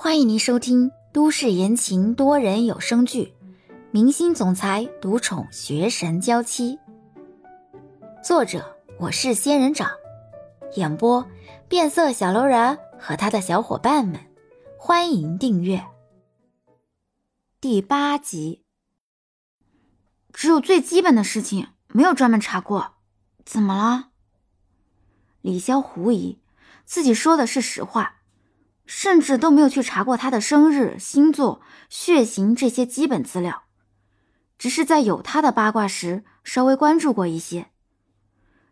欢迎您收听都市言情多人有声剧《明星总裁独宠学神娇妻》，作者我是仙人掌，演播变色小楼人和他的小伙伴们。欢迎订阅第八集。只有最基本的事情，没有专门查过，怎么了？李潇狐疑，自己说的是实话。甚至都没有去查过他的生日、星座、血型这些基本资料，只是在有他的八卦时稍微关注过一些。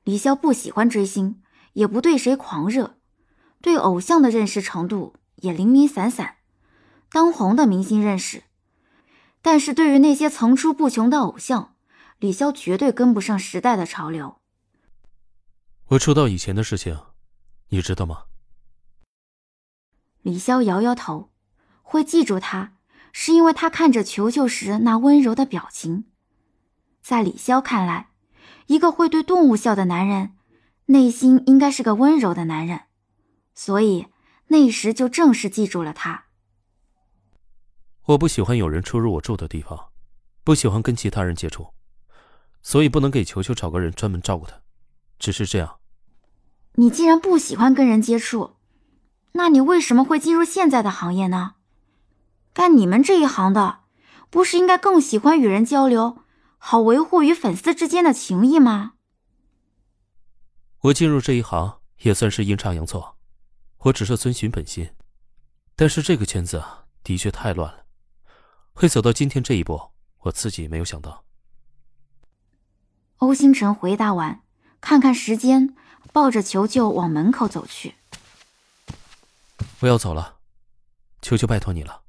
李潇不喜欢追星，也不对谁狂热，对偶像的认识程度也零零散散，当红的明星认识，但是对于那些层出不穷的偶像，李潇绝对跟不上时代的潮流。我出道以前的事情，你知道吗？李潇摇摇头，会记住他，是因为他看着球球时那温柔的表情。在李潇看来，一个会对动物笑的男人，内心应该是个温柔的男人，所以那时就正式记住了他。我不喜欢有人出入我住的地方，不喜欢跟其他人接触，所以不能给球球找个人专门照顾他，只是这样。你既然不喜欢跟人接触。那你为什么会进入现在的行业呢？干你们这一行的，不是应该更喜欢与人交流，好维护与粉丝之间的情谊吗？我进入这一行也算是阴差阳错，我只是遵循本心，但是这个圈子的确太乱了，会走到今天这一步，我自己也没有想到。欧星辰回答完，看看时间，抱着球球往门口走去。我要走了，求求拜托你了。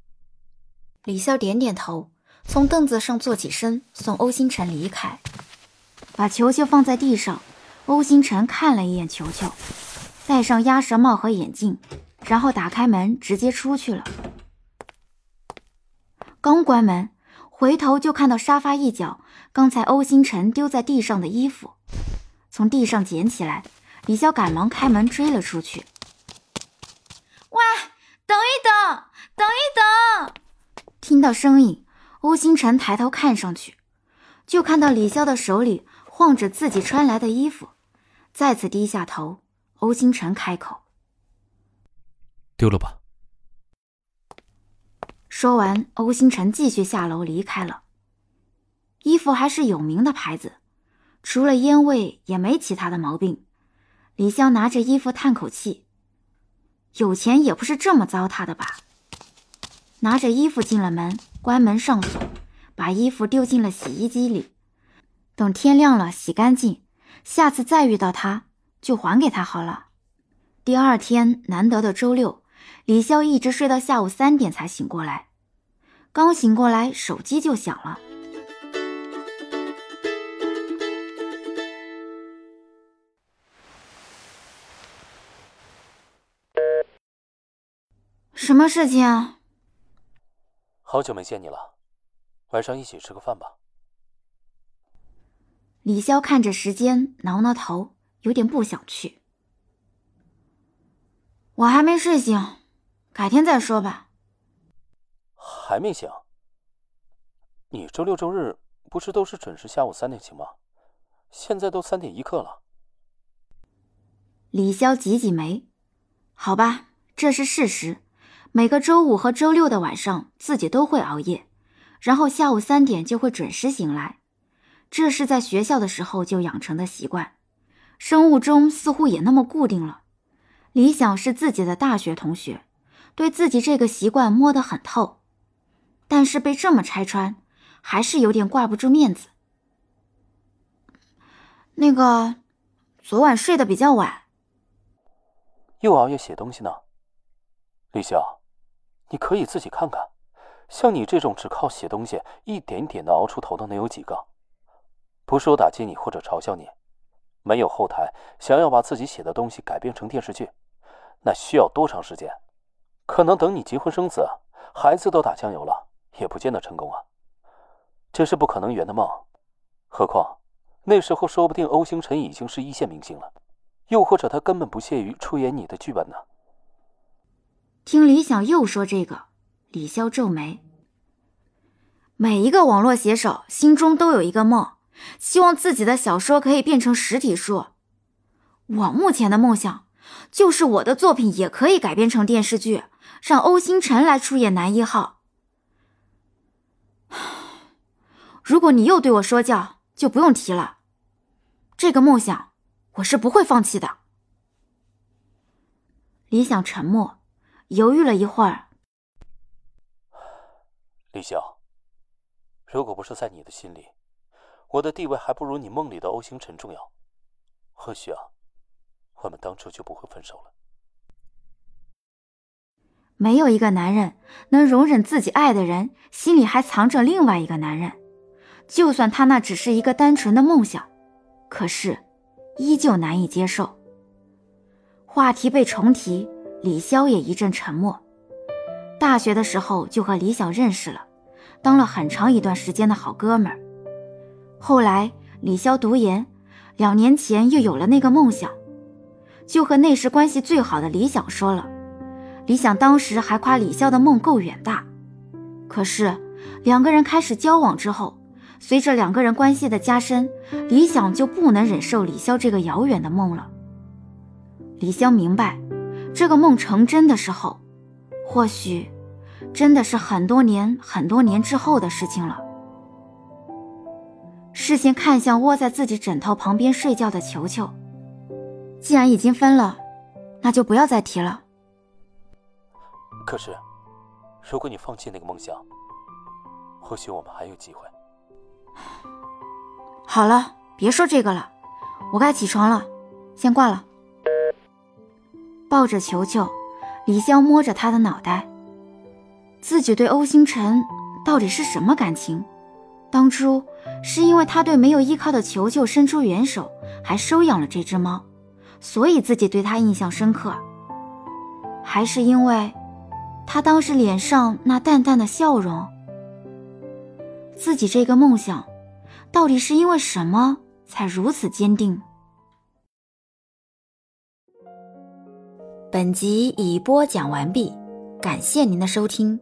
李潇点点头，从凳子上坐起身，送欧星辰离开，把球球放在地上。欧星辰看了一眼球球，戴上鸭舌帽和眼镜，然后打开门，直接出去了。刚关门，回头就看到沙发一角，刚才欧星辰丢在地上的衣服，从地上捡起来。李潇赶忙开门追了出去。喂，等一等，等一等！听到声音，欧星辰抬头看上去，就看到李潇的手里晃着自己穿来的衣服，再次低下头。欧星辰开口：“丢了吧。”说完，欧星辰继续下楼离开了。衣服还是有名的牌子，除了烟味也没其他的毛病。李潇拿着衣服叹口气。有钱也不是这么糟蹋的吧？拿着衣服进了门，关门上锁，把衣服丢进了洗衣机里。等天亮了，洗干净，下次再遇到他就还给他好了。第二天难得的周六，李潇一直睡到下午三点才醒过来。刚醒过来，手机就响了。什么事情？好久没见你了，晚上一起吃个饭吧。李潇看着时间，挠挠头，有点不想去。我还没睡醒，改天再说吧。还没醒？你周六周日不是都是准时下午三点醒吗？现在都三点一刻了。李潇挤挤眉，好吧，这是事实。每个周五和周六的晚上，自己都会熬夜，然后下午三点就会准时醒来。这是在学校的时候就养成的习惯，生物钟似乎也那么固定了。李想是自己的大学同学，对自己这个习惯摸得很透，但是被这么拆穿，还是有点挂不住面子。那个，昨晚睡得比较晚，又熬夜写东西呢，李晓。你可以自己看看，像你这种只靠写东西一点点的熬出头的，能有几个？不是我打击你或者嘲笑你，没有后台，想要把自己写的东西改编成电视剧，那需要多长时间？可能等你结婚生子，孩子都打酱油了，也不见得成功啊。这是不可能圆的梦。何况那时候说不定欧星辰已经是一线明星了，又或者他根本不屑于出演你的剧本呢。听李想又说这个，李潇皱眉。每一个网络写手心中都有一个梦，希望自己的小说可以变成实体书。我目前的梦想，就是我的作品也可以改编成电视剧，让欧星辰来出演男一号。如果你又对我说教，就不用提了。这个梦想，我是不会放弃的。李想沉默，犹豫了一会儿。李潇。如果不是在你的心里，我的地位还不如你梦里的欧星辰重要。或许啊，我们当初就不会分手了。没有一个男人能容忍自己爱的人心里还藏着另外一个男人，就算他那只是一个单纯的梦想，可是依旧难以接受。话题被重提，李潇也一阵沉默。大学的时候就和李想认识了。当了很长一段时间的好哥们儿，后来李潇读研，两年前又有了那个梦想，就和那时关系最好的李想说了。李想当时还夸李潇的梦够远大，可是两个人开始交往之后，随着两个人关系的加深，李想就不能忍受李潇这个遥远的梦了。李潇明白，这个梦成真的时候，或许。真的是很多年、很多年之后的事情了。视线看向窝在自己枕头旁边睡觉的球球，既然已经分了，那就不要再提了。可是，如果你放弃那个梦想，或许我们还有机会。好了，别说这个了，我该起床了，先挂了。抱着球球，李潇摸着他的脑袋。自己对欧星辰到底是什么感情？当初是因为他对没有依靠的球球伸出援手，还收养了这只猫，所以自己对他印象深刻，还是因为他当时脸上那淡淡的笑容？自己这个梦想，到底是因为什么才如此坚定？本集已播讲完毕，感谢您的收听。